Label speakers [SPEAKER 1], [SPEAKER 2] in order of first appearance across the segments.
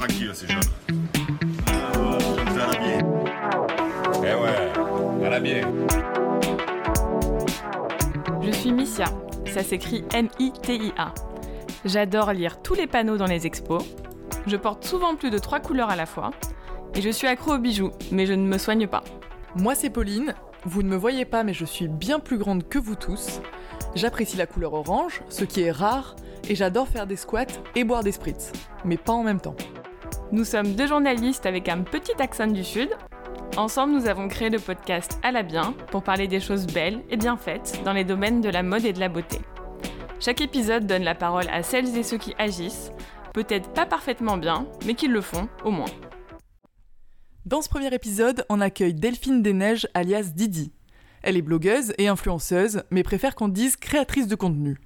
[SPEAKER 1] tranquille. Euh.
[SPEAKER 2] Eh ouais, à la bière.
[SPEAKER 3] Je suis Missia, ça s'écrit M-I-T-I-A. J'adore lire tous les panneaux dans les expos. Je porte souvent plus de trois couleurs à la fois. Et je suis accro aux bijoux, mais je ne me soigne pas.
[SPEAKER 4] Moi c'est Pauline, vous ne me voyez pas mais je suis bien plus grande que vous tous. J'apprécie la couleur orange, ce qui est rare, et j'adore faire des squats et boire des spritz, mais pas en même temps.
[SPEAKER 3] Nous sommes deux journalistes avec un petit accent du Sud. Ensemble, nous avons créé le podcast À la bien pour parler des choses belles et bien faites dans les domaines de la mode et de la beauté. Chaque épisode donne la parole à celles et ceux qui agissent, peut-être pas parfaitement bien, mais qui le font au moins.
[SPEAKER 4] Dans ce premier épisode, on accueille Delphine Desneiges alias Didi. Elle est blogueuse et influenceuse, mais préfère qu'on dise créatrice de contenu.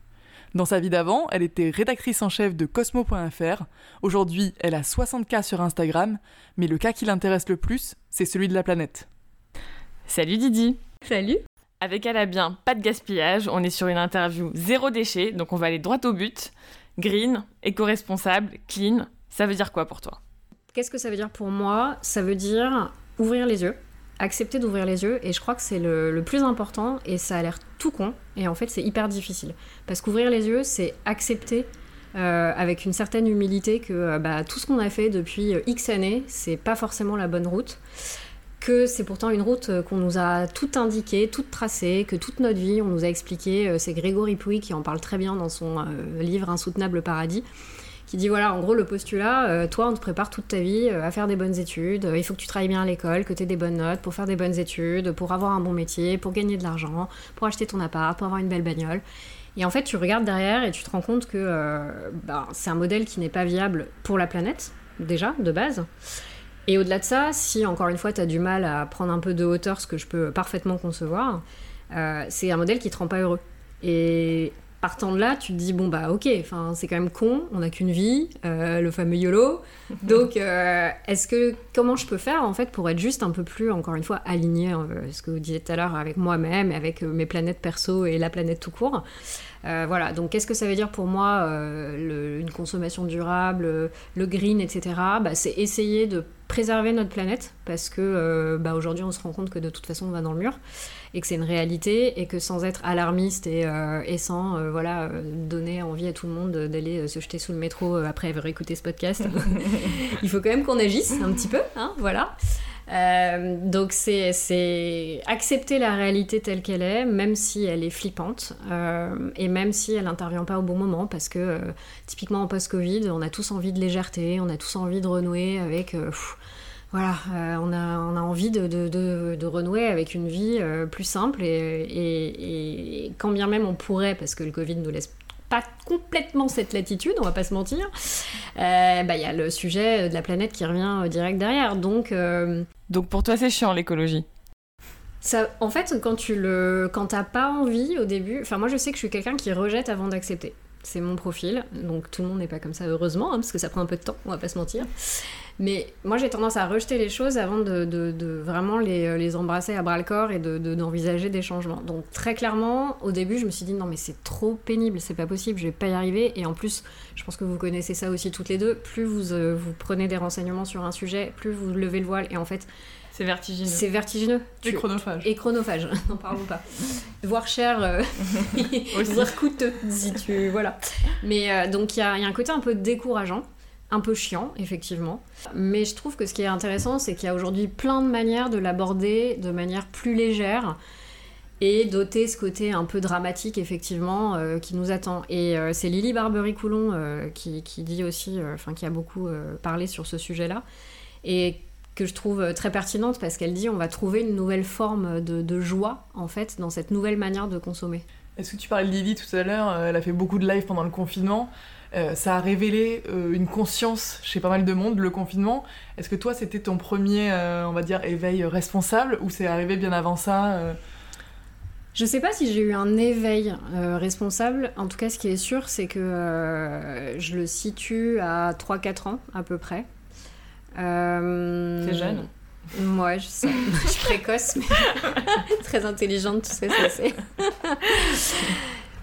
[SPEAKER 4] Dans sa vie d'avant, elle était rédactrice en chef de Cosmo.fr. Aujourd'hui, elle a 60K sur Instagram, mais le cas qui l'intéresse le plus, c'est celui de la planète.
[SPEAKER 3] Salut Didi
[SPEAKER 5] Salut
[SPEAKER 3] Avec Elle a bien, pas de gaspillage, on est sur une interview zéro déchet, donc on va aller droit au but. Green, éco-responsable, clean, ça veut dire quoi pour toi?
[SPEAKER 5] Qu'est-ce que ça veut dire pour moi? Ça veut dire ouvrir les yeux, accepter d'ouvrir les yeux, et je crois que c'est le, le plus important, et ça a l'air tout con, et en fait c'est hyper difficile. Parce qu'ouvrir les yeux, c'est accepter euh, avec une certaine humilité que euh, bah, tout ce qu'on a fait depuis euh, X années, c'est pas forcément la bonne route. Que c'est pourtant une route qu'on nous a toute indiquée, toute tracée, que toute notre vie on nous a expliqué. C'est Grégory Pouy qui en parle très bien dans son livre Insoutenable paradis qui dit voilà, en gros, le postulat, euh, toi, on te prépare toute ta vie euh, à faire des bonnes études, euh, il faut que tu travailles bien à l'école, que tu aies des bonnes notes pour faire des bonnes études, pour avoir un bon métier, pour gagner de l'argent, pour acheter ton appart, pour avoir une belle bagnole. Et en fait, tu regardes derrière et tu te rends compte que bah, c'est un modèle qui n'est pas viable pour la planète, déjà, de base. Et au-delà de ça, si encore une fois, tu as du mal à prendre un peu de hauteur, ce que je peux parfaitement concevoir, c'est un modèle qui te rend pas heureux. Et partant de là, tu te dis bon bah ok, enfin c'est quand même con, on n'a qu'une vie, euh, le fameux YOLO. Donc euh, est-ce que comment je peux faire en fait pour être juste un peu plus encore une fois aligné, euh, ce que vous disiez tout à l'heure avec moi-même, et avec euh, mes planètes perso et la planète tout court? Euh, voilà, donc qu'est-ce que ça veut dire pour moi euh, une consommation durable, euh, le green, etc. Bah, c'est essayer de préserver notre planète parce que bah, aujourd'hui on se rend compte que de toute façon on va dans le mur et que c'est une réalité et que sans être alarmiste et, sans voilà donner envie à tout le monde d'aller se jeter sous le métro après avoir écouté ce podcast, il faut quand même qu'on agisse un petit peu, hein, voilà. Euh, donc c'est accepter la réalité telle qu'elle est, même si elle est flippante, euh, et même si elle n'intervient pas au bon moment, parce que euh, typiquement en post-Covid, on a tous envie de légèreté, on a tous envie de renouer avec... voilà, on, a, on a envie de, de, de- renouer avec une vie plus simple, et quand bien même on pourrait, parce que le Covid nous laisse pas complètement cette latitude, on va pas se mentir, euh, bah, il y a le sujet de la planète qui revient euh, direct derrière. Donc, euh,
[SPEAKER 3] Donc pour toi c'est chiant l'écologie
[SPEAKER 5] ça, en fait, quand tu le, quand t'as pas envie au début, enfin moi je sais que je suis quelqu'un qui rejette avant d'accepter. C'est mon profil, donc tout le monde n'est pas comme ça heureusement, hein, parce que ça prend un peu de temps, on va pas se mentir. Mais moi j'ai tendance à rejeter les choses avant de, de- de vraiment les, les embrasser à bras le corps et de- de- d'envisager des changements. Donc très clairement, au début je me suis dit non mais c'est trop pénible, c'est pas possible, je vais pas y arriver. Et en plus, je pense que vous connaissez ça aussi toutes les deux, plus vous, euh, vous prenez des renseignements sur un sujet, plus vous levez le voile. Et en fait,
[SPEAKER 3] C'est vertigineux.
[SPEAKER 5] c'est vertigineux. Tu-
[SPEAKER 4] chronophage.
[SPEAKER 5] et chronophage, n'en parlons pas. Voire cher, euh, voire coûteux, si tu... Voilà. Mais euh, donc il y a, il y a un côté un peu décourageant, un peu chiant, effectivement. Mais je trouve que ce qui est intéressant, c'est qu'il y a aujourd'hui plein de manières de l'aborder de manière plus légère et doter ce côté un peu dramatique, effectivement, euh, qui nous attend. Et euh, c'est Lily Barbery-Coulon euh, qui, dit aussi, enfin qui a beaucoup parlé sur ce sujet-là. Et que je trouve très pertinente parce qu'elle dit on va trouver une nouvelle forme de, joie en fait dans cette nouvelle manière de consommer.
[SPEAKER 4] Est-ce que tu parlais de Lily tout à l'heure? Elle a fait beaucoup de live pendant le confinement. Euh, ça a révélé euh, une conscience chez pas mal de monde, le confinement. Est-ce que toi, c'était ton premier, euh, on va dire, éveil responsable ou c'est arrivé bien avant ça euh?
[SPEAKER 5] Je sais pas si j'ai eu un éveil euh, responsable. En tout cas, ce qui est sûr, c'est que euh, je le situe à 3-4 ans à peu près. Euh,
[SPEAKER 3] T'es jeune
[SPEAKER 5] Ouais, je sais. je suis précoce, mais très intelligente, tout ça, ça c'est.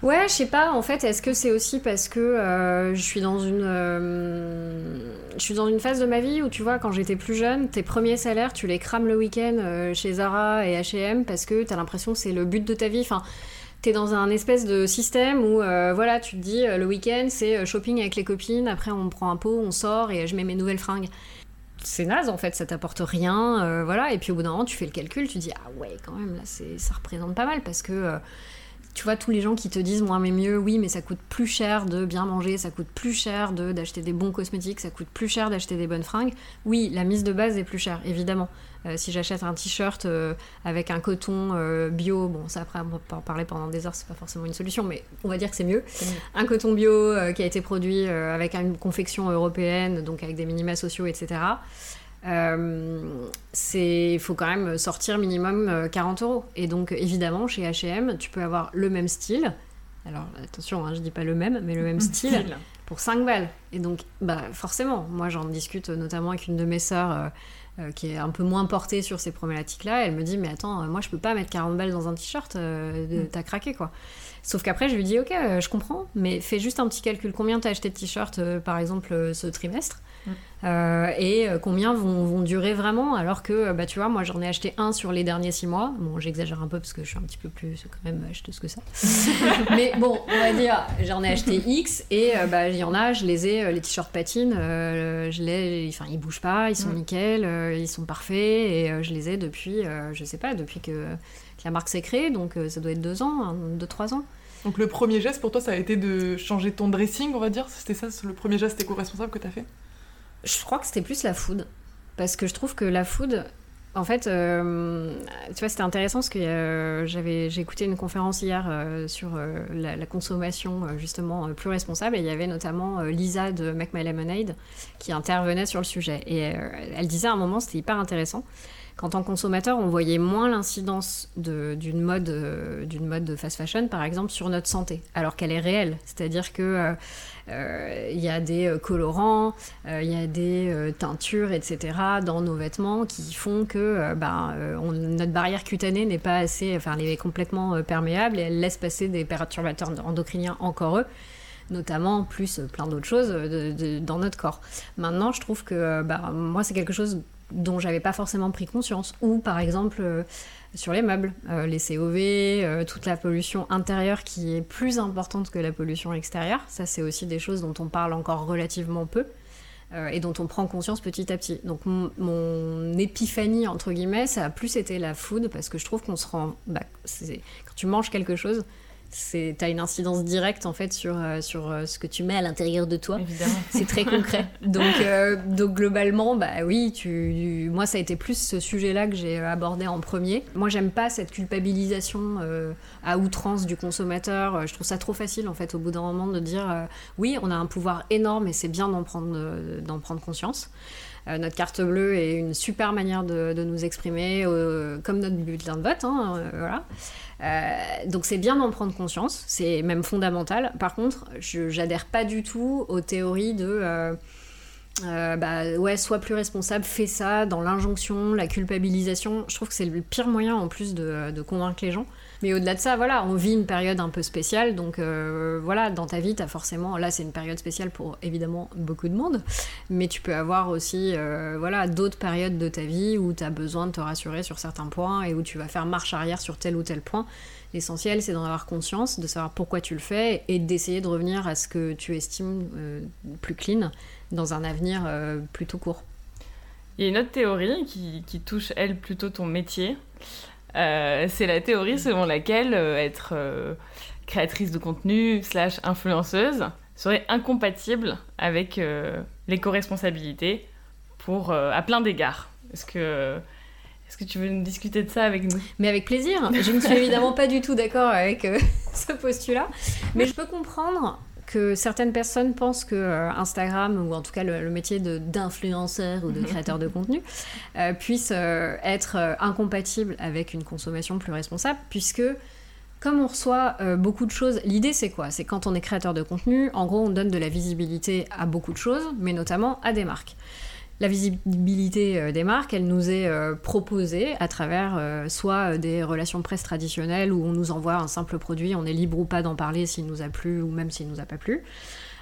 [SPEAKER 5] Ouais, je sais pas. En fait, est-ce que c'est aussi parce que euh, je suis dans une, euh, je suis dans une phase de ma vie où tu vois, quand j'étais plus jeune, tes premiers salaires, tu les crames le week-end euh, chez Zara et H&M parce que t'as l'impression que c'est le but de ta vie. Enfin, t'es dans un espèce de système où voilà, tu te dis le week-end c'est shopping avec les copines. Après, on prend un pot, on sort et je mets mes nouvelles fringues. C'est naze en fait, ça t'apporte rien, voilà. Et puis au bout d'un moment, tu fais le calcul, tu dis ah ouais, quand même là, ça représente pas mal parce que tu vois, tous les gens qui te disent moins mais mieux, oui, mais ça coûte plus cher de bien manger, ça coûte plus cher de, d'acheter des bons cosmétiques, ça coûte plus cher d'acheter des bonnes fringues. Oui, la mise de base est plus chère, évidemment. Euh, si j'achète un t-shirt euh, avec un coton euh, bio, bon, ça après, on peut en parler pendant des heures, c'est pas forcément une solution, mais on va dire que c'est mieux. Un coton bio qui a été produit avec une confection européenne, donc avec des minima sociaux, etc. Euh, c'est faut quand même sortir minimum 40 euh, euros. Et donc évidemment chez H&M, tu peux avoir le même style. Alors attention, hein, je dis pas le même, mais le même style, pour 5 balles. Et donc bah forcément, moi j'en discute notamment avec une de mes sœurs euh, qui est un peu moins portée sur ces problématiques-là. Elle me dit mais attends, moi je peux pas mettre 40 balles dans un t-shirt, mm. t'as craqué quoi. Sauf qu'après, je lui dis, ok, je comprends, mais fais juste un petit calcul. Combien t'as acheté de t-shirts, par exemple, ce trimestre euh, et euh, combien vont, vont, durer vraiment alors que bah tu vois moi j'en ai acheté un sur les derniers six mois bon j'exagère un peu parce que je suis un petit peu plus quand même acheteuse que ça mais bon on va dire j'en ai acheté X et euh, bah il y en a je les ai les t-shirts patines je les enfin ils bougent pas ils sont mm. nickel ils sont parfaits et je les ai depuis je sais pas depuis que, la marque s'est créée donc ça doit être deux ans deux trois ans.
[SPEAKER 4] Donc le premier geste pour toi ça a été de changer ton dressing on va dire? C'était ça le premier geste éco-responsable que tu as fait?
[SPEAKER 5] Je crois que c'était plus la food. Parce que je trouve que la food, en fait, euh, tu vois, c'était intéressant parce que euh, j'avais, j'ai écouté une conférence hier euh, sur la, consommation justement plus responsable. Et il y avait notamment Lisa de Make My Lemonade qui intervenait sur le sujet. Et elle disait à un moment, c'était hyper intéressant, qu'en tant que consommateur, on voyait moins l'incidence d'une mode, d'une mode de fast fashion, par exemple, sur notre santé, alors qu'elle est réelle. C'est-à-dire que euh, il y a des euh, colorants, euh, il y a des teintures, etc. dans nos vêtements qui font que bah, notre barrière cutanée n'est pas assez, enfin, elle est complètement perméable et elle laisse passer des perturbateurs endocriniens encore eux notamment plus plein d'autres choses dans notre corps. Maintenant, je trouve que bah, moi, c'est quelque chose dont j'avais pas forcément pris conscience. Ou par exemple, sur les meubles, euh, les COV, euh, toute la pollution intérieure qui est plus importante que la pollution extérieure. Ça, c'est aussi des choses dont on parle encore relativement peu euh, et dont on prend conscience petit à petit. Donc mon, épiphanie, entre guillemets, ça a plus été la food parce que je trouve qu'on se rend... Bah, quand tu manges quelque chose, c'est as une incidence directe en fait sur euh, sur euh, ce que tu mets à l'intérieur de toi. C'est très concret. donc euh, donc globalement bah oui, tu moi ça a été plus ce sujet-là que j'ai abordé en premier. Moi j'aime pas cette culpabilisation à outrance du consommateur. Je trouve ça trop facile en fait au bout d'un moment de dire oui, on a un pouvoir énorme et c'est bien d'en prendre d'en prendre conscience. Notre carte bleue est une super manière de, nous exprimer, comme notre bulletin de vote. Hein, voilà. Euh, donc c'est bien d'en prendre conscience, c'est même fondamental. Par contre, j'adhère pas du tout aux théories de euh, euh, bah ouais, sois plus responsable, fais ça, dans l'injonction, la culpabilisation. Je trouve que c'est le pire moyen en plus de convaincre les gens. Mais au-delà de ça, voilà, on vit une période un peu spéciale, donc euh, voilà, dans ta vie, t'as forcément, là c'est une période spéciale pour évidemment beaucoup de monde, mais tu peux avoir aussi, euh, voilà, d'autres périodes de ta vie où t'as besoin de te rassurer sur certains points et où tu vas faire marche arrière sur tel ou tel point. L'essentiel, c'est d'en avoir conscience, de savoir pourquoi tu le fais et d'essayer de revenir à ce que tu estimes euh, plus clean dans un avenir plutôt court.
[SPEAKER 3] Il y a une autre théorie qui touche, elle, plutôt ton métier. Euh, c'est la théorie selon laquelle euh, être euh, créatrice de contenu slash influenceuse serait incompatible avec l'éco-responsabilité pour à plein d'égards. Est-ce que est-ce que tu veux nous discuter de ça avec nous?
[SPEAKER 5] Mais avec plaisir. Je ne suis évidemment pas du tout d'accord avec ce postulat, mais je peux comprendre que certaines personnes pensent que euh, Instagram, ou en tout cas le, métier d'influenceur ou de créateur de contenu, euh, puisse euh, être incompatible avec une consommation plus responsable, puisque comme on reçoit beaucoup de choses, l'idée c'est quoi? C'est quand on est créateur de contenu, en gros on donne de la visibilité à beaucoup de choses, mais notamment à des marques. La visibilité euh, des marques, elle nous est euh, proposée à travers euh, soit des relations presse traditionnelles où on nous envoie un simple produit, on est libre ou pas d'en parler s'il nous a plu ou même s'il nous a pas plu.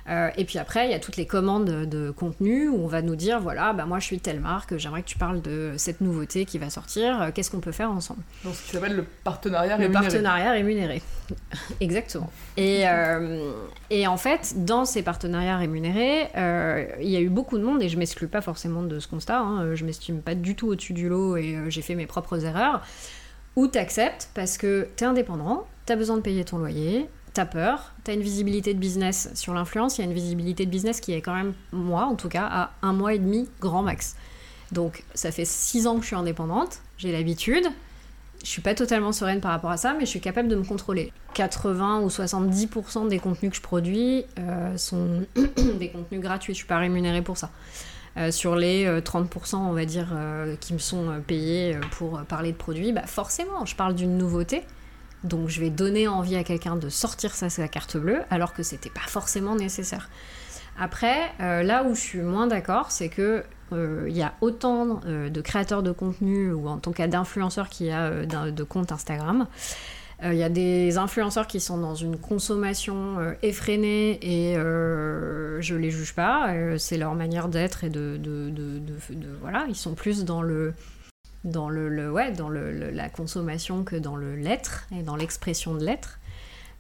[SPEAKER 5] Euh, et puis après, il y a toutes les commandes de contenu où on va nous dire voilà, bah moi je suis telle marque, j'aimerais que tu parles de cette nouveauté qui va sortir, euh, qu'est-ce qu'on peut faire ensemble
[SPEAKER 4] Donc ce qui s'appelle le partenariat
[SPEAKER 5] Le
[SPEAKER 4] rémunéré.
[SPEAKER 5] partenariat rémunéré. Exactement. Et, euh, et en fait, dans ces partenariats rémunérés, euh, il y a eu beaucoup de monde, et je m'exclus pas forcément de ce constat, hein, je m'estime pas du tout au-dessus du lot et j'ai fait mes propres erreurs, où t'acceptes parce que t'es indépendant, t'as besoin de payer ton loyer, t'as peur, t'as une visibilité de business sur l'influence, il y a une visibilité de business qui est quand même, moi en tout cas, à un mois et demi grand max. Donc ça fait six ans que je suis indépendante, j'ai l'habitude, je suis pas totalement sereine par rapport à ça, mais je suis capable de me contrôler. 80 ou 70% des contenus que je produis euh, sont des contenus gratuits, je suis pas rémunérée pour ça. Euh, sur les euh, 30%, on va dire, euh, qui me sont euh, payés euh, pour euh, parler de produits, bah forcément, je parle d'une nouveauté. Donc je vais donner envie à quelqu'un de sortir sa, sa carte bleue, alors que c'était pas forcément nécessaire. Après, euh, là où je suis moins d'accord, c'est que euh, il y a autant euh, de créateurs de contenu, ou en tout cas d'influenceurs qu'il y a de comptes Instagram. Il y a des influenceurs qui sont dans une consommation effrénée et je les juge pas. c'est leur manière d'être et de- de- voilà, ils sont plus dans le dans le, ouais dans le, la consommation que dans le l'être et dans l'expression de l'être.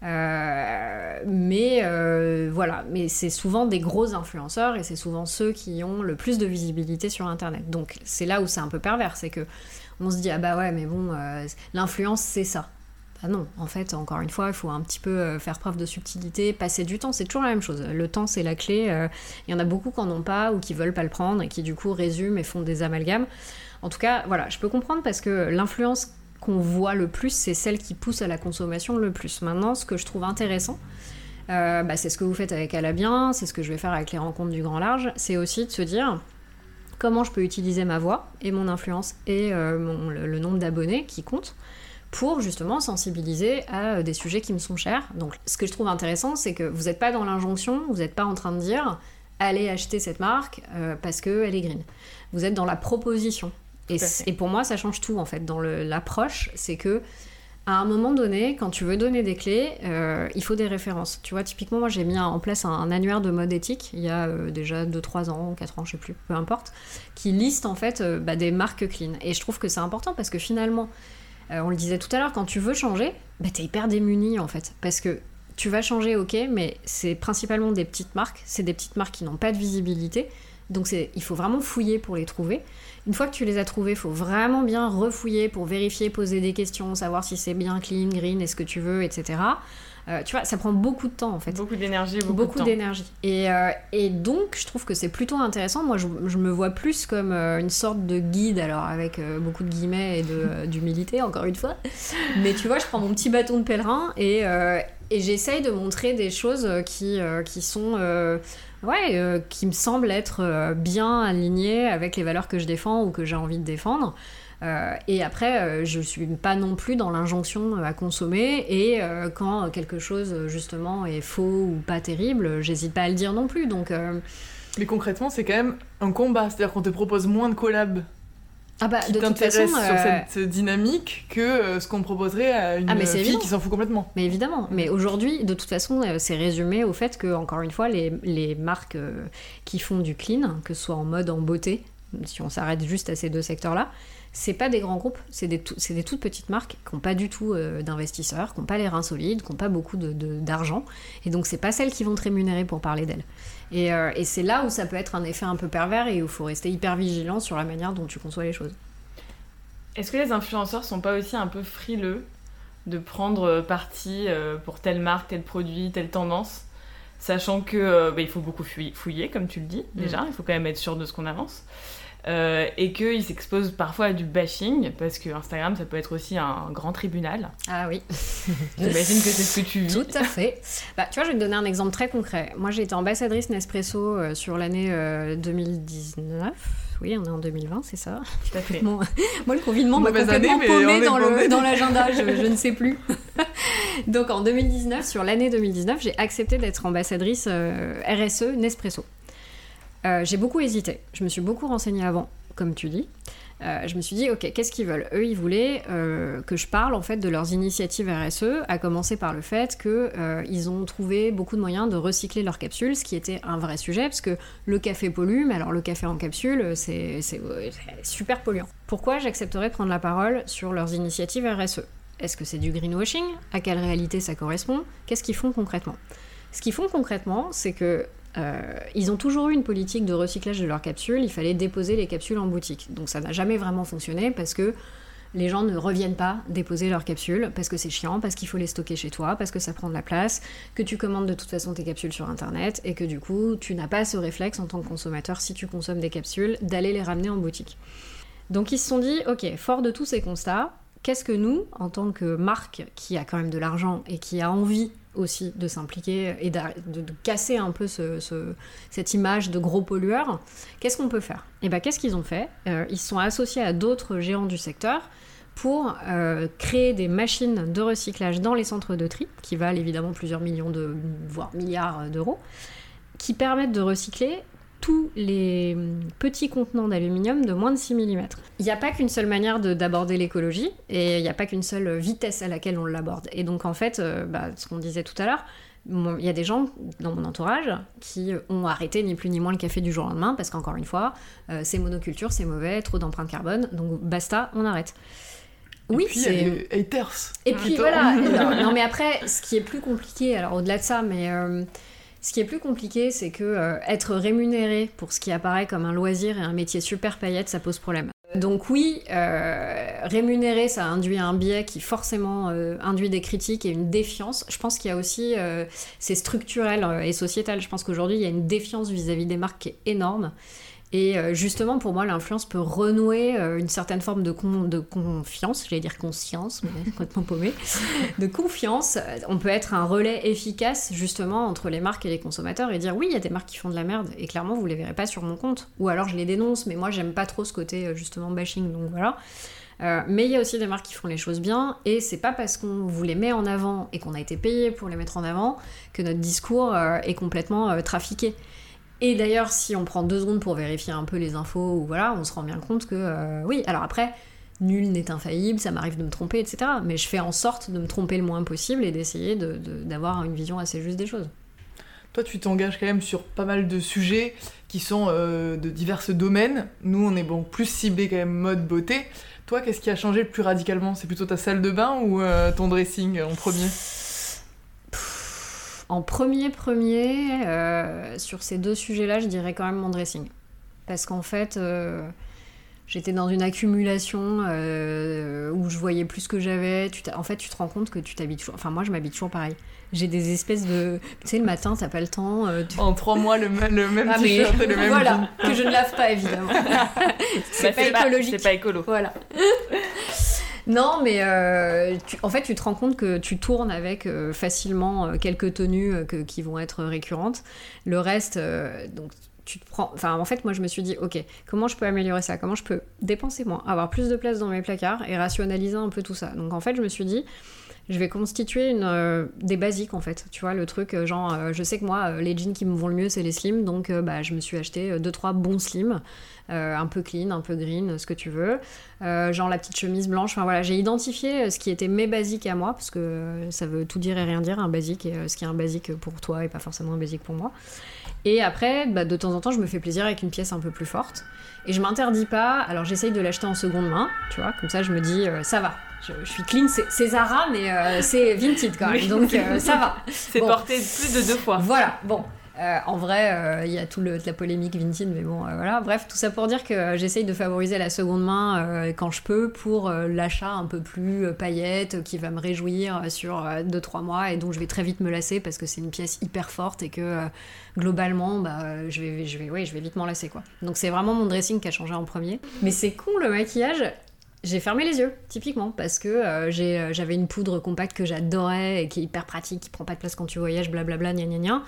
[SPEAKER 5] Euh, mais euh, voilà, mais c'est souvent des gros influenceurs et c'est souvent ceux qui ont le plus de visibilité sur Internet. Donc c'est là où c'est un peu pervers, c'est que on se dit ah bah ouais mais bon euh, l'influence c'est ça. Bah non, en fait encore une fois il faut un petit peu faire preuve de subtilité, passer du temps, c'est toujours la même chose. Le temps c'est la clé. Il y en a beaucoup qui en ont pas ou qui veulent pas le prendre et qui du coup résument et font des amalgames. En tout cas voilà, je peux comprendre parce que l'influence qu'on voit le plus, c'est celle qui pousse à la consommation le plus. Maintenant, ce que je trouve intéressant, euh, bah, c'est ce que vous faites avec Alabien, c'est ce que je vais faire avec les rencontres du grand large, c'est aussi de se dire comment je peux utiliser ma voix et mon influence et euh, le, nombre d'abonnés qui compte pour justement sensibiliser à euh, des sujets qui me sont chers. Donc ce que je trouve intéressant, c'est que vous n'êtes pas dans l'injonction, vous n'êtes pas en train de dire allez acheter cette marque parce qu'elle est green. Vous êtes dans la proposition. Et, pour moi, ça change tout en fait. Dans l'approche, c'est que à un moment donné, quand tu veux donner des clés, euh, il faut des références. Tu vois, typiquement, moi j'ai mis en place un, un annuaire de mode éthique il y a euh, déjà 2-3 ans, 4 ans, je sais plus, peu importe, qui liste en fait euh, bah, des marques clean. Et je trouve que c'est important parce que finalement, on le disait tout à l'heure, quand tu veux changer, bah, t'es hyper démuni en fait. Parce que tu vas changer, ok, mais c'est principalement des petites marques, c'est des petites marques qui n'ont pas de visibilité. Donc il faut vraiment fouiller pour les trouver. Une fois que tu les as trouvés, il faut vraiment bien refouiller pour vérifier, poser des questions, savoir si c'est bien clean, green, est-ce que tu veux, etc. Euh, tu vois, ça prend beaucoup de temps en fait.
[SPEAKER 3] Beaucoup d'énergie, beaucoup,
[SPEAKER 5] Beaucoup d'énergie. Et, euh, et donc, je trouve que c'est plutôt intéressant. Moi, je, je me vois plus comme euh, une sorte de guide, alors avec beaucoup de guillemets et d'humilité, encore une fois. Mais tu vois, je prends mon petit bâton de pèlerin et, et j'essaye de montrer des choses qui, qui sont. Ouais, euh, qui me semblent être euh, bien alignées avec les valeurs que je défends ou que j'ai envie de défendre. Euh, et après, je suis pas non plus dans l'injonction à consommer. Et quand quelque chose justement est faux ou pas terrible, j'hésite pas à le dire non plus. Donc,
[SPEAKER 4] Mais concrètement, c'est quand même un combat. C'est-à-dire qu'on te propose moins de collabs
[SPEAKER 5] ah bah
[SPEAKER 4] qui
[SPEAKER 5] de toute
[SPEAKER 4] t'intéressent
[SPEAKER 5] façon,
[SPEAKER 4] sur
[SPEAKER 5] euh,
[SPEAKER 4] cette dynamique que euh, ce qu'on proposerait à une
[SPEAKER 5] Ah, mais c'est
[SPEAKER 4] fille
[SPEAKER 5] évident.
[SPEAKER 4] qui s'en fout complètement.
[SPEAKER 5] Mais évidemment, mais aujourd'hui, de toute façon, euh, c'est résumé au fait que, encore une fois, les, les marques qui font du clean, que ce soit en mode, en beauté, si on s'arrête juste à ces deux secteurs-là, c'est pas des grands groupes, c'est des, des toutes petites marques qui n'ont pas du tout euh, d'investisseurs, qui n'ont pas les reins solides, qui n'ont pas beaucoup de- de- d'argent, et donc c'est pas celles qui vont te rémunérer pour parler d'elles. Et, euh, et c'est là où ça peut être un effet un peu pervers et où il faut rester hyper vigilant sur la manière dont tu conçois les choses.
[SPEAKER 3] Est-ce que les influenceurs sont pas aussi un peu frileux de prendre euh, parti pour telle marque, tel produit, telle tendance, sachant que euh, bah, il faut beaucoup fouiller, fouiller, comme tu le dis déjà, il faut quand même être sûr de ce qu'on avance. Euh, et qu'ils s'exposent parfois à du bashing, parce que Instagram, ça peut être aussi un grand tribunal.
[SPEAKER 5] Ah oui.
[SPEAKER 3] J'imagine que c'est ce que tu vis.
[SPEAKER 5] Tout à fait. Bah, tu vois, je vais te donner un exemple très concret. Moi, j'ai été ambassadrice Nespresso euh, sur l'année euh, 2019. Oui, on est en 2020, c'est ça.
[SPEAKER 3] Tout à fait.
[SPEAKER 5] Bon, moi, le confinement m'a complètement
[SPEAKER 4] année,
[SPEAKER 5] paumé dans, le,
[SPEAKER 4] paumé.
[SPEAKER 5] dans l'agenda, je, je ne sais plus. Donc, en 2019, sur l'année 2019, j'ai accepté d'être ambassadrice euh, RSE Nespresso. Euh, j'ai beaucoup hésité. Je me suis beaucoup renseignée avant, comme tu dis. Euh, je me suis dit, ok, qu'est-ce qu'ils veulent? Eux, ils voulaient euh, que je parle en fait de leurs initiatives RSE, à commencer par le fait qu'ils ont trouvé beaucoup de moyens de recycler leurs capsules, ce qui était un vrai sujet, parce que le café pollue, mais alors le café en capsule, c'est super polluant. Pourquoi j'accepterais prendre la parole sur leurs initiatives RSE Est-ce que c'est du greenwashing? À quelle réalité ça correspond? Qu'est-ce qu'ils font concrètement? Ce qu'ils font concrètement, c'est que euh, ils ont toujours eu une politique de recyclage de leurs capsules, il fallait déposer les capsules en boutique. Donc ça n'a jamais vraiment fonctionné parce que les gens ne reviennent pas déposer leurs capsules parce que c'est chiant, parce qu'il faut les stocker chez toi, parce que ça prend de la place, que tu commandes de toute façon tes capsules sur internet et que du coup tu n'as pas ce réflexe en tant que consommateur si tu consommes des capsules d'aller les ramener en boutique. Donc ils se sont dit, ok, fort de tous ces constats, qu'est-ce que nous, en tant que marque qui a quand même de l'argent et qui a envie aussi de s'impliquer et de, casser un peu ce- ce- cette image de gros pollueurs, qu'est-ce qu'on peut faire? Et bien qu'est-ce qu'ils ont fait? Euh, Ils sont associés à d'autres géants du secteur pour euh, créer des machines de recyclage dans les centres de tri, qui valent évidemment plusieurs millions de, voire milliards d'euros, qui permettent de recycler tous les hum, petits contenants d'aluminium de moins de 6 mm. Il n'y a pas qu'une seule manière de- d'aborder l'écologie et il n'y a pas qu'une seule vitesse à laquelle on l'aborde. Et donc en fait, euh, bah, ce qu'on disait tout à l'heure, il y a des gens dans mon entourage qui ont arrêté ni plus ni moins le café du jour au lendemain parce qu'encore une fois, euh, c'est monoculture, c'est mauvais, trop d'empreinte carbone, donc basta, on arrête. Oui,
[SPEAKER 4] Et puis, il y a
[SPEAKER 5] c'est.
[SPEAKER 4] les haters.
[SPEAKER 5] Et puis voilà. Non mais après, ce qui est plus compliqué, alors au-delà de ça, mais euh, ce qui est plus compliqué, c'est que euh, être rémunéré pour ce qui apparaît comme un loisir et un métier super paillette, ça pose problème. Donc oui, euh, rémunérer, ça induit un biais qui forcément euh, induit des critiques et une défiance. Je pense qu'il y a aussi, c'est structurel et sociétal. Je pense qu'aujourd'hui, il y a une défiance vis-à-vis des marques qui est énorme. Et euh, justement, pour moi, l'influence peut renouer euh, une certaine forme de, con- de confiance, j'allais dire conscience, mais complètement paumé, de confiance. On peut être un relais efficace justement entre les marques et les consommateurs et dire oui, il y a des marques qui font de la merde et clairement vous les verrez pas sur mon compte. Ou alors je les dénonce, mais moi j'aime pas trop ce côté euh, justement bashing, donc voilà. Mais il y a aussi des marques qui font les choses bien et c'est pas parce qu'on vous les met en avant et qu'on a été payé pour les mettre en avant que notre discours est complètement trafiqué. Et d'ailleurs, si on prend deux secondes pour vérifier un peu les infos, voilà, on se rend bien compte que euh, oui. Alors après, nul n'est infaillible, ça m'arrive de me tromper, etc. Mais je fais en sorte de me tromper le moins possible et d'essayer de- de- d'avoir une vision assez juste des choses.
[SPEAKER 4] Toi, tu t'engages quand même sur pas mal de sujets qui sont euh, de divers domaines. Nous, on est plus ciblé quand même mode beauté. Toi, qu'est-ce qui a changé le plus radicalement? C'est plutôt ta salle de bain ou euh, ton dressing en premier?
[SPEAKER 5] En premier, premier, euh, sur ces deux sujets-là, je dirais quand même mon dressing. Parce qu'en fait, euh, j'étais dans une accumulation euh, où je voyais plus que j'avais. En fait, tu te rends compte que tu t'habilles toujours. Enfin, moi, je m'habille toujours pareil. J'ai des espèces de. Tu sais, le matin, t'as pas le temps. euh, tu-
[SPEAKER 4] En trois mois, le, même- le même
[SPEAKER 5] Ah, mais-
[SPEAKER 4] t-shirt et le même
[SPEAKER 5] voilà,
[SPEAKER 4] jean.
[SPEAKER 5] que je ne lave pas évidemment. c'est
[SPEAKER 3] Bah,
[SPEAKER 5] pas écologique.
[SPEAKER 3] C'est pas écolo.
[SPEAKER 5] Voilà. Non, mais euh, en fait, tu te rends compte que tu tournes avec euh, facilement euh, quelques tenues qui vont être récurrentes. Le reste, donc tu te prends. Enfin, en fait, moi, je me suis dit, ok, comment je peux améliorer ça? Comment je peux dépenser moins, avoir plus de place dans mes placards et rationaliser un peu tout ça? Donc, en fait, je me suis dit. Je vais constituer une, euh, des basiques en fait, tu vois, le truc euh, genre, euh, je sais que moi, les jeans qui me vont le mieux, c'est les slims, donc bah, je me suis acheté 2-3 bons slims, un peu clean, un peu green, ce que tu veux. Genre la petite chemise blanche. Enfin voilà, j'ai identifié ce qui était mes basiques à moi, parce que ça veut tout dire et rien dire, un basique, et ce qui est un basique pour toi et pas forcément un basique pour moi. Et après, bah, de temps en temps, je me fais plaisir avec une pièce un peu plus forte. Et je m'interdis pas, alors j'essaye de l'acheter en seconde main, tu vois, comme ça je me dis, euh, ça va. Je, je suis clean, c'est Zara, mais euh, c'est vintage quand même, donc euh, ça va.
[SPEAKER 3] C'est
[SPEAKER 5] Bon.
[SPEAKER 3] porté plus de deux fois.
[SPEAKER 5] Voilà, bon. Euh, en vrai, euh, il y a tout le, la polémique vintage, mais bon, euh, voilà. Bref, tout ça pour dire que j'essaye de favoriser la seconde main quand je peux pour l'achat un peu plus paillette, qui va me réjouir sur 2-3 mois et dont je vais très vite me lasser parce que c'est une pièce hyper forte et que globalement, bah, je, vais, je, vais, je vais vite m'en lasser, quoi. Donc c'est vraiment mon dressing qui a changé en premier. Mais c'est con, le maquillage, j'ai fermé les yeux, typiquement, parce que j'avais une poudre compacte que j'adorais et qui est hyper pratique, qui prend pas de place quand tu voyages, blablabla, gna gna gna.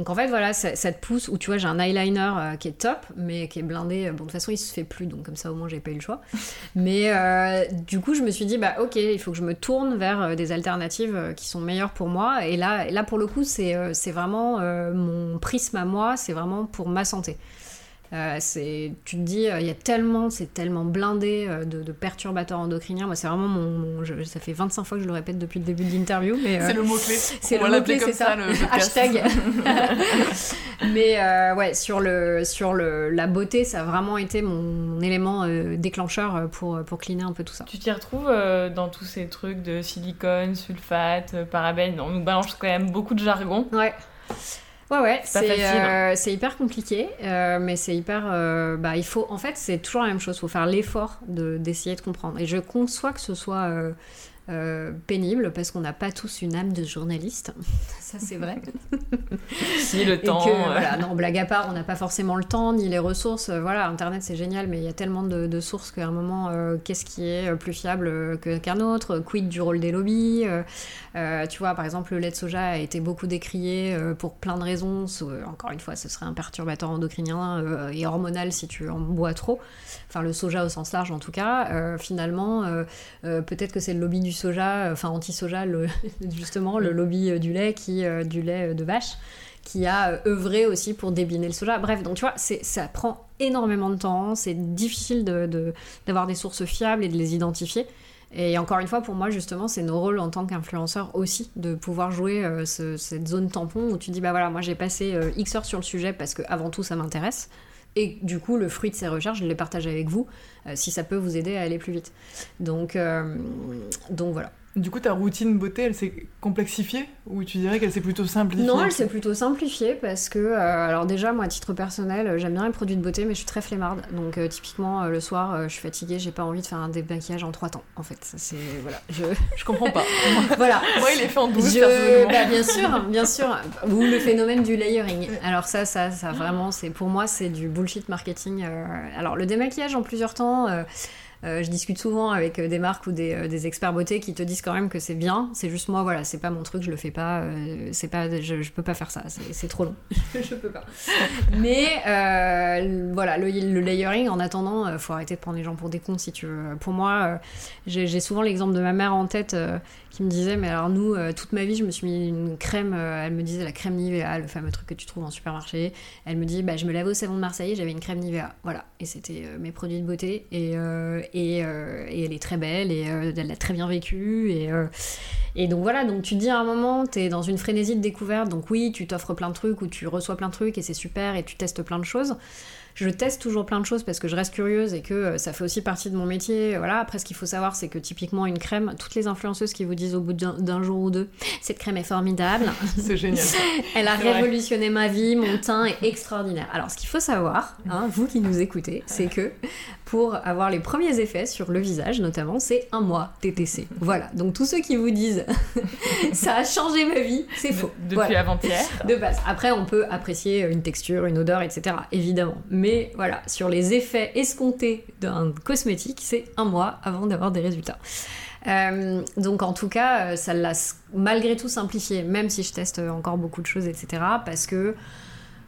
[SPEAKER 5] Donc en fait, voilà, ça, ça te pousse, ou tu vois, j'ai un eyeliner euh, qui est top, mais qui est blindé. Bon, de toute façon, il se fait plus, donc comme ça, au moins, j'ai pas eu le choix. Mais euh, du coup, je me suis dit, bah ok, il faut que je me tourne vers euh, des alternatives euh, qui sont meilleures pour moi. Et là, là pour le coup, c'est, euh, vraiment euh, mon prisme à moi, c'est vraiment pour ma santé. Euh, c'est, tu te dis, euh, il y a tellement, c'est tellement blindé euh, de, de perturbateurs endocriniens. Moi, c'est vraiment mon, mon- je- ça fait 25 fois que je le répète depuis le début de l'interview, mais euh,
[SPEAKER 4] C'est le mot-clé.
[SPEAKER 5] c'est le mot-clé,
[SPEAKER 4] l'appeler comme
[SPEAKER 5] c'est ça.
[SPEAKER 4] le podcast.
[SPEAKER 5] Hashtag. Mais euh, ouais, sur, le, sur le, la beauté, ça a vraiment été mon élément euh, déclencheur pour, pour cleaner un peu tout ça.
[SPEAKER 3] Tu t'y retrouves euh, dans tous ces trucs de silicone, sulfate, parabènes. On nous balance quand même beaucoup de jargon.
[SPEAKER 5] Ouais. Ouais, ouais,
[SPEAKER 3] C'est facile,
[SPEAKER 5] euh, hyper compliqué, euh, mais c'est hyper. euh, bah, il faut, en fait, c'est toujours la même chose. Il faut faire l'effort de- d'essayer de, comprendre. Et je conçois que ce soit euh, pénible parce qu'on n'a pas tous une âme de journaliste. Ça, c'est vrai.
[SPEAKER 3] Si le temps.
[SPEAKER 5] que,
[SPEAKER 3] euh,
[SPEAKER 5] voilà, non, blague à part, on n'a pas forcément le temps ni les ressources. Euh, Voilà, Internet c'est génial, mais il y a tellement de, de sources qu'à un moment, euh, qu'est-ce qui est plus fiable qu'un autre? Quid du rôle des lobbies? Euh, Tu vois, par exemple, le lait de soja a été beaucoup décrié pour plein de raisons. So- encore une fois, ce serait un perturbateur endocrinien et hormonal si tu en bois trop. Enfin, le soja au sens large en tout cas. Finalement, peut-être que c'est le lobby du soja, euh, enfin anti-soja, le- justement, le lobby euh, du lait, qui, euh, du lait de vache qui a œuvré aussi pour débiner le soja. Bref, donc tu vois, ça prend énormément de temps, c'est difficile de, de- d'avoir des sources fiables et de les identifier. Et encore une fois, pour moi, justement, c'est nos rôles en tant qu'influenceurs aussi, de pouvoir jouer euh, ce- cette zone tampon où tu dis, bah voilà, moi j'ai passé euh, X heures sur le sujet parce que avant tout ça m'intéresse. Et du coup, le fruit de ces recherches, je les partage avec vous, euh, si ça peut vous aider à aller plus vite. Donc, euh, donc voilà.
[SPEAKER 4] Du coup, ta routine beauté, elle s'est complexifiée Ou tu dirais qu'elle s'est plutôt simplifiée?
[SPEAKER 5] Non, elle s'est plutôt simplifiée parce que, euh, alors déjà, moi, à titre personnel, euh, j'aime bien les produits de beauté, mais je suis très flemmarde. Donc, euh, typiquement, euh, le soir, je suis fatiguée, j'ai pas envie de faire un démaquillage en trois temps, en fait. Ça, C'est. Voilà. Je...
[SPEAKER 4] Je comprends pas.
[SPEAKER 5] voilà.
[SPEAKER 4] Moi, il est fait en 12,
[SPEAKER 5] Je- bah, bien sûr, bien sûr. Ou le phénomène du layering. Alors ça, ça, ça vraiment, c'est pour moi, c'est du bullshit marketing. Alors le démaquillage en plusieurs temps. Euh, je discute souvent avec euh, des marques ou des, euh, des experts beauté qui te disent quand même que c'est bien. C'est juste moi, voilà, c'est pas mon truc, je le fais pas. c'est pas, je, je peux pas faire ça. C'est trop long. je peux pas. Mais voilà, le, layering. En attendant, faut arrêter de prendre les gens pour des cons si tu veux. Pour moi, j'ai souvent l'exemple de ma mère en tête. qui me disait mais alors nous toute ma vie je me suis mis une crème elle me disait la crème Nivea le fameux truc que tu trouves en supermarché elle me dit bah je me lavais au savon de Marseille j'avais une crème Nivea voilà et c'était mes produits de beauté et et, euh, et elle est très belle et euh, elle l'a très bien vécu et euh, et donc voilà donc tu te dis à un moment t'es dans une frénésie de découverte donc oui tu t'offres plein de trucs ou tu reçois plein de trucs et c'est super et tu testes plein de choses je teste toujours plein de choses parce que je reste curieuse et que ça fait aussi partie de mon métier. Voilà. Après, ce qu'il faut savoir, c'est que typiquement une crème, toutes les influenceuses qui vous disent au bout d'un jour ou deux, cette crème est formidable,
[SPEAKER 4] C'est génial.
[SPEAKER 5] elle a
[SPEAKER 4] vrai.
[SPEAKER 5] révolutionné ma vie, mon teint est extraordinaire. Alors, ce qu'il faut savoir, hein, vous qui nous écoutez, c'est que pour avoir les premiers effets sur le visage, notamment, c'est un mois TTC. Voilà. Donc, tous ceux qui vous disent ça a changé ma vie, c'est faux.
[SPEAKER 3] Depuis
[SPEAKER 5] Voilà.
[SPEAKER 3] avant-hier.
[SPEAKER 5] De base. Après, on peut apprécier une texture, une odeur, etc. Évidemment. Mais voilà, sur les effets escomptés d'un cosmétique, c'est un mois avant d'avoir des résultats. Euh, donc en tout cas, euh, ça l'a malgré tout simplifié, même si je teste encore beaucoup de choses, etc. Parce que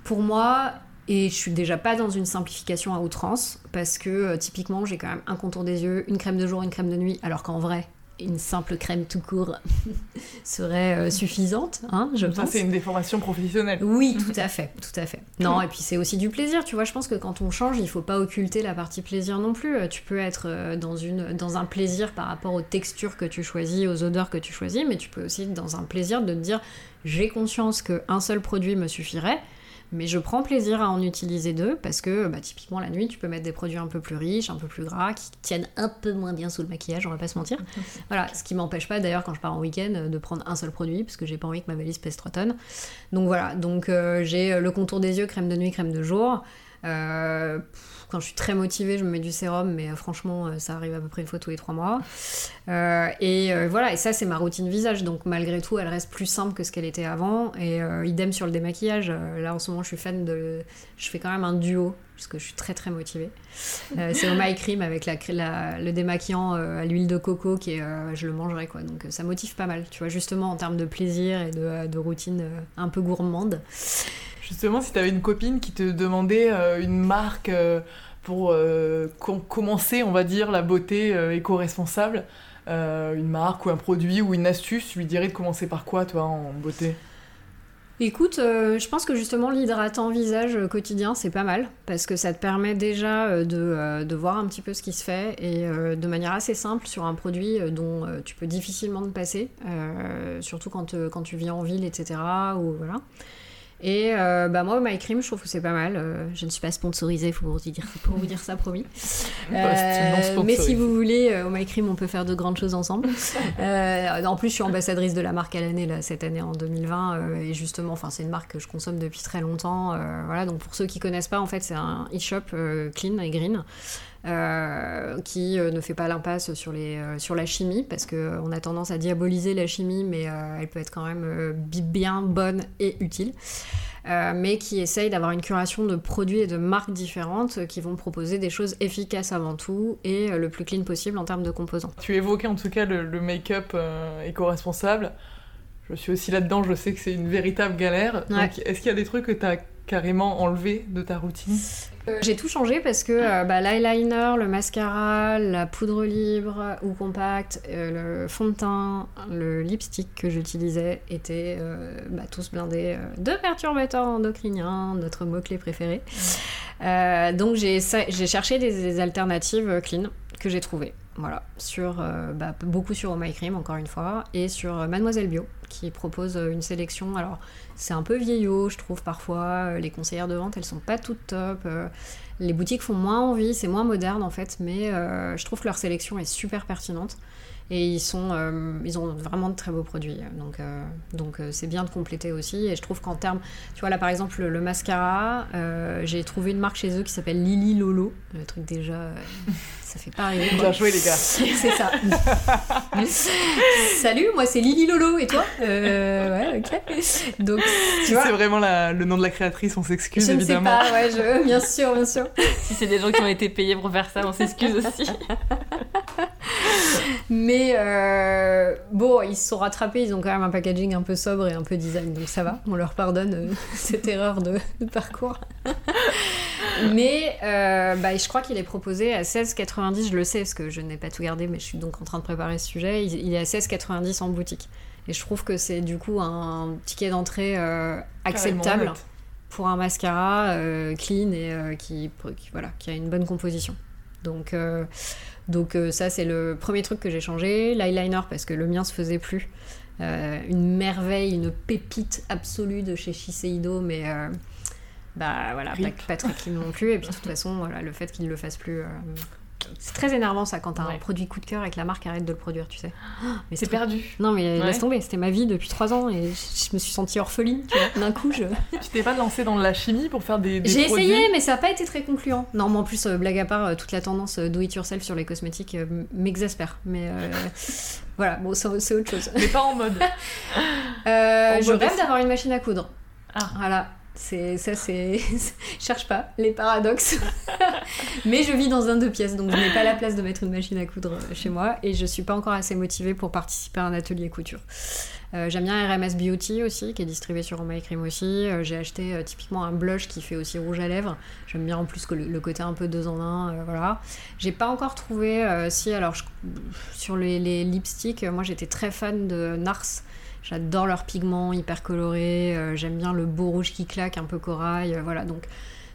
[SPEAKER 5] pour moi, et je suis déjà pas dans une simplification à outrance, parce que euh, typiquement j'ai quand même un contour des yeux, une crème de jour, une crème de nuit, alors qu'en vrai, une simple crème tout court serait euh, suffisante, hein, je
[SPEAKER 4] Ça,
[SPEAKER 5] pense.
[SPEAKER 4] c'est une déformation professionnelle.
[SPEAKER 5] Oui, tout à fait, tout à fait. Non, et puis c'est aussi du plaisir, tu vois. Je pense que quand on change, il faut pas occulter la partie plaisir non plus. Euh, Tu peux être dans, une, dans un plaisir par rapport aux textures que tu choisis, aux odeurs que tu choisis, mais tu peux aussi être dans un plaisir de te dire j'ai conscience qu'un seul produit me suffirait. Mais je prends plaisir à en utiliser deux parce que bah, typiquement la nuit tu peux mettre des produits un peu plus riches, un peu plus gras, qui tiennent un peu moins bien sous le maquillage, on va pas se mentir. Voilà, ce qui m'empêche pas d'ailleurs quand je pars en week-end de prendre un seul produit parce que j'ai pas envie que ma valise pèse 3 tonnes. Donc voilà, donc euh, j'ai le contour des yeux, crème de nuit, crème de jour. Euh, quand je suis très motivée, je me mets du sérum, mais euh, franchement, euh, ça arrive à peu près une fois tous les trois mois. Et voilà, et ça, c'est ma routine visage. Donc malgré tout, elle reste plus simple que ce qu'elle était avant. Et idem sur le démaquillage. Là, en ce moment, je suis fan de. Je fais quand même un duo, parce que je suis très très motivée. C'est au My Cream avec le démaquillant à l'huile de coco, qui je le mangerai quoi. Donc ça motive pas mal, tu vois, justement en termes de plaisir et de, routine un peu gourmande.
[SPEAKER 4] Justement, si tu avais une copine qui te demandait euh, une marque euh, pour euh, com- commencer, on va dire, la beauté éco-responsable, une marque ou un produit ou une astuce, tu lui dirais de commencer par quoi, toi, en beauté?
[SPEAKER 5] Écoute, je pense que justement l'hydratant visage quotidien c'est pas mal parce que ça te permet déjà de, voir un petit peu ce qui se fait et de manière assez simple sur un produit dont tu peux difficilement te passer, surtout quand, tu vis en ville, etc. Et euh, bah moi, My Cream, je trouve que c'est pas mal. Euh, je ne suis pas sponsorisée, faut vous dire, faut vous dire ça, promis.
[SPEAKER 4] Non sponsorisé.
[SPEAKER 5] mais si vous voulez, euh, au My Cream, on peut faire de grandes choses ensemble. Euh, en plus, je suis ambassadrice de la marque à l'année là cette année en 2020 euh, et justement, enfin, c'est une marque que je consomme depuis très longtemps. euh, voilà, donc pour ceux qui connaissent pas, en fait, c'est un e-shop euh, clean et green. Euh, qui euh, ne fait pas l'impasse sur, les, euh, sur la chimie parce qu'on a tendance à diaboliser la chimie mais elle peut être quand même bi- bien bonne et utile euh, mais qui essaye d'avoir une curation de produits et de marques différentes euh, qui vont proposer des choses efficaces avant tout et euh, le plus clean possible en termes de composants.
[SPEAKER 4] Tu évoquais en tout cas le, le make-up éco-responsable. Je suis aussi là-dedans, je sais que c'est une véritable galère.
[SPEAKER 5] Ouais.
[SPEAKER 4] Donc, est-ce qu'il y a des trucs que tu as carrément enlevés de ta routine
[SPEAKER 5] Euh, J'ai tout changé parce que euh, bah, l'eyeliner, le mascara, la poudre libre ou compacte, euh, le fond de teint, le lipstick que j'utilisais étaient euh, bah, tous blindés de perturbateurs endocriniens, notre mot-clé préféré. Donc j'ai cherché des, des alternatives clean que j'ai trouvées. Voilà, sur, euh, bah, beaucoup sur Oh My Cream encore une fois, et sur euh, Mademoiselle Bio qui propose euh, une sélection. Alors c'est un peu vieillot, je trouve parfois. Les conseillères de vente, elles sont pas toutes top. Les boutiques font moins envie, c'est moins moderne en fait, mais je trouve que leur sélection est super pertinente. Et ils, sont, euh, ils ont vraiment de très beaux produits. Donc euh, donc euh, c'est bien de compléter aussi. Et je trouve qu'en termes. Tu vois, là par exemple, le, mascara, euh, j'ai trouvé une marque chez eux qui s'appelle Lily Lolo. Le truc déjà, euh, ça fait pas rêver.
[SPEAKER 4] Bien joué, les gars.
[SPEAKER 5] C'est ça. Salut, moi c'est Lily Lolo et toi Euh, Ouais, ok. Donc, tu
[SPEAKER 4] Si
[SPEAKER 5] vois,
[SPEAKER 4] c'est vraiment la- le nom de la créatrice, on s'excuse
[SPEAKER 5] je ne sais
[SPEAKER 4] évidemment.
[SPEAKER 5] pas, ouais, je... bien sûr, bien sûr.
[SPEAKER 3] Si c'est des gens qui ont été payés pour faire ça, on s'excuse aussi.
[SPEAKER 5] Mais euh, bon, ils se sont rattrapés, ils ont quand même un packaging un peu sobre et un peu design, donc ça va, on leur pardonne euh, cette erreur de, de parcours. mais euh, bah, je crois qu'il est proposé à 16,90, je le sais parce que je n'ai pas tout gardé, mais je suis donc en train de préparer ce sujet. Il, il est à 16,90 en boutique. Et je trouve que c'est du coup un ticket d'entrée acceptable pour un mascara clean et qui, qui- voilà, qui a une bonne composition. Donc, euh, donc euh, ça, c'est le premier truc que j'ai changé. L'eyeliner, parce que le mien se faisait plus. Euh, une merveille, une pépite absolue de chez Shiseido, mais euh, bah voilà, pas,
[SPEAKER 4] Rip.
[SPEAKER 5] pas très clean non plus. Et puis de toute façon, voilà, le fait qu'il ne le fasse plus. C'est très énervant ça quand t'as un produit coup de cœur et que la marque arrête de le produire, tu sais. Mais
[SPEAKER 3] C'est perdu.
[SPEAKER 5] Non mais
[SPEAKER 3] Ouais.
[SPEAKER 5] laisse tomber, c'était ma vie depuis trois ans et je me suis sentie orpheline, tu vois. D'un coup, je,
[SPEAKER 4] Tu t'es pas lancé dans la chimie pour faire des, des
[SPEAKER 5] j'ai essayé, mais ça n'a pas été très concluant. Non, mais en plus, euh, blague à part, euh, toute la tendance euh, do it yourself sur les cosmétiques m'exaspère. Mais voilà, bon, c'est autre chose.
[SPEAKER 4] mais pas en mode.
[SPEAKER 5] Je rêve d'avoir une machine à coudre.
[SPEAKER 3] Ah.
[SPEAKER 5] Voilà. C'est ça, c'est. cherche pas les paradoxes. Mais je vis dans un deux pièces, donc je n'ai pas la place de mettre une machine à coudre euh, chez moi et je suis pas encore assez motivée pour participer à un atelier couture. Euh, J'aime bien RMS Beauty aussi, qui est distribué sur Oh Cream aussi. Euh, J'ai acheté typiquement un blush qui fait aussi rouge à lèvres. J'aime bien en plus que le, côté un peu deux en un. voilà. J'ai pas encore trouvé. si, alors sur les, les lipsticks, moi j'étais très fan de Nars. J'adore leurs pigments hyper colorés. euh, J'aime bien le beau rouge qui claque, un peu corail. euh, voilà, donc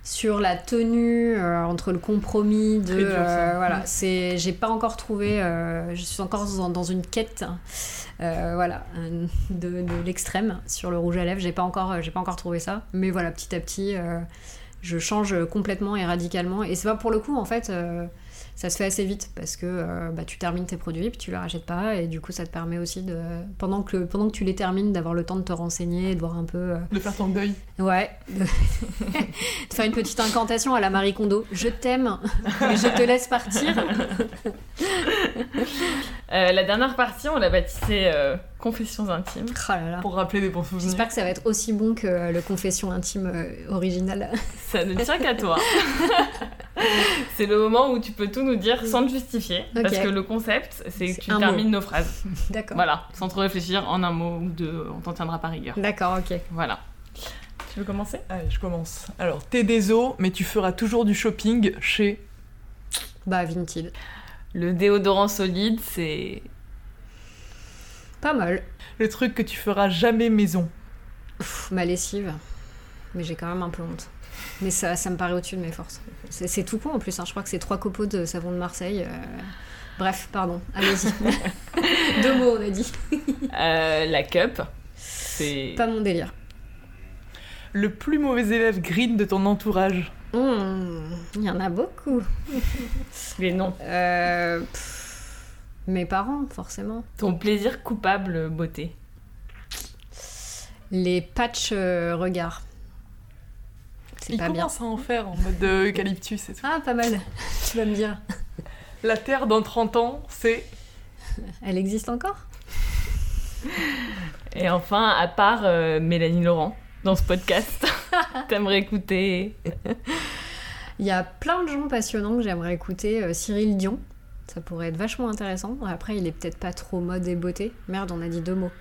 [SPEAKER 5] sur la tenue, euh, entre le compromis de.
[SPEAKER 4] Dur,
[SPEAKER 5] voilà, c'est. J'ai pas encore trouvé. je suis encore dans, dans une quête. voilà, de, de l'extrême sur le rouge à lèvres. J'ai pas encore, j'ai pas encore trouvé ça, mais voilà, petit à petit, je change complètement et radicalement. Et c'est pas pour le coup, en fait, ça se fait assez vite parce que euh, bah, tu termines tes produits puis tu les rachètes pas et du coup, ça te permet aussi de, pendant que pendant que tu les termines, d'avoir le temps de te renseigner, et de voir un peu, euh,
[SPEAKER 4] de faire ton deuil.
[SPEAKER 5] ouais, de... de faire une petite incantation à la Marie Kondo. Je t'aime, mais je te laisse partir.
[SPEAKER 3] Euh, la dernière partie, on l'a baptisée euh, Confessions intimes.
[SPEAKER 5] Oh là là.
[SPEAKER 4] Pour rappeler des bons souvenirs.
[SPEAKER 5] J'espère que ça va être aussi bon que euh, le confession intime euh, original.
[SPEAKER 3] Ça ne tient qu'à toi. c'est le moment où tu peux tout nous dire sans te justifier. Parce que le concept, c'est que tu termines nos phrases.
[SPEAKER 5] D'accord.
[SPEAKER 3] Voilà, sans trop réfléchir en un mot ou deux, on t'en tiendra par rigueur.
[SPEAKER 5] D'accord, ok.
[SPEAKER 3] Voilà. Tu veux commencer?
[SPEAKER 4] Allez, je commence. Alors, t'es des os, mais tu feras toujours du shopping chez.
[SPEAKER 5] Bah, Vinted.
[SPEAKER 3] Le déodorant solide, c'est
[SPEAKER 5] Pas mal.
[SPEAKER 4] Le truc que tu feras jamais maison.
[SPEAKER 5] Pff, ma lessive. Mais j'ai quand même un peu honte. Mais ça, ça me paraît au-dessus de mes forces. C'est c'est tout con en plus. hein. Je crois que c'est trois copeaux de savon de Marseille. euh. Bref, pardon. Allez-y. Deux mots, on a dit.
[SPEAKER 3] Euh, la cup, c'est...
[SPEAKER 5] Pas mon délire.
[SPEAKER 4] Le plus mauvais élève green de ton entourage.
[SPEAKER 5] Hmm, Il y en a beaucoup.
[SPEAKER 3] Les noms.
[SPEAKER 5] Euh, pff, mes parents, forcément.
[SPEAKER 3] Ton plaisir coupable beauté.
[SPEAKER 5] Les patchs euh, regards. C'est
[SPEAKER 4] Il
[SPEAKER 5] pas bien.
[SPEAKER 4] commence à en faire en mode de eucalyptus et tout.
[SPEAKER 5] Ah, pas mal. Tu vas me dire.
[SPEAKER 4] La Terre dans 30 ans, c'est...
[SPEAKER 5] Elle existe encore?
[SPEAKER 3] Et enfin, à part euh, Mélanie Laurent, dans ce podcast, t'aimerais écouter...
[SPEAKER 5] Il y a plein de gens passionnants que j'aimerais écouter. Euh, Cyril Dion, ça pourrait être vachement intéressant. Après, il est peut-être pas trop mode et beauté. Merde, on a dit deux mots.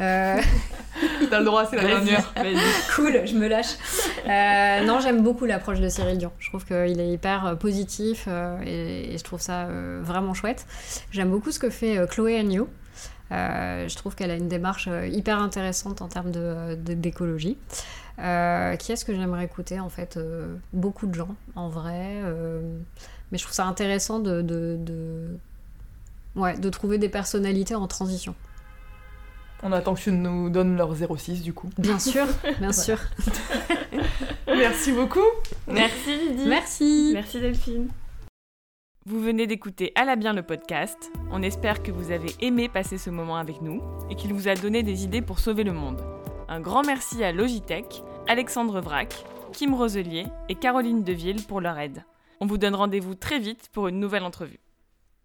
[SPEAKER 5] Euh,
[SPEAKER 4] T'as le droit, c'est la dernière.
[SPEAKER 5] cool, je me lâche. Euh, non, j'aime beaucoup l'approche de Cyril Dion. Je trouve qu'il est hyper positif euh, et, et je trouve ça euh, vraiment chouette. J'aime beaucoup ce que fait euh, Chloé Agnew. Euh, je trouve qu'elle a une démarche euh, hyper intéressante en termes de- de- d'écologie. Euh, qui est-ce que j'aimerais écouter en fait Euh, Beaucoup de gens en vrai. euh, mais je trouve ça intéressant de, de, de- Ouais, de trouver des personnalités en transition.
[SPEAKER 4] On attend que tu nous donnes leur 06 du coup.
[SPEAKER 5] Bien sûr, bien sûr.
[SPEAKER 4] Merci beaucoup.
[SPEAKER 3] Merci Didi.
[SPEAKER 5] Merci.
[SPEAKER 3] Merci Delphine. Vous venez d'écouter À la bien le podcast. On espère que vous avez aimé passer ce moment avec nous et qu'il vous a donné des idées pour sauver le monde. Un grand merci à Logitech, Alexandre Vrac, Kim Roselier et Caroline Deville pour leur aide. On vous donne rendez-vous très vite pour une nouvelle entrevue.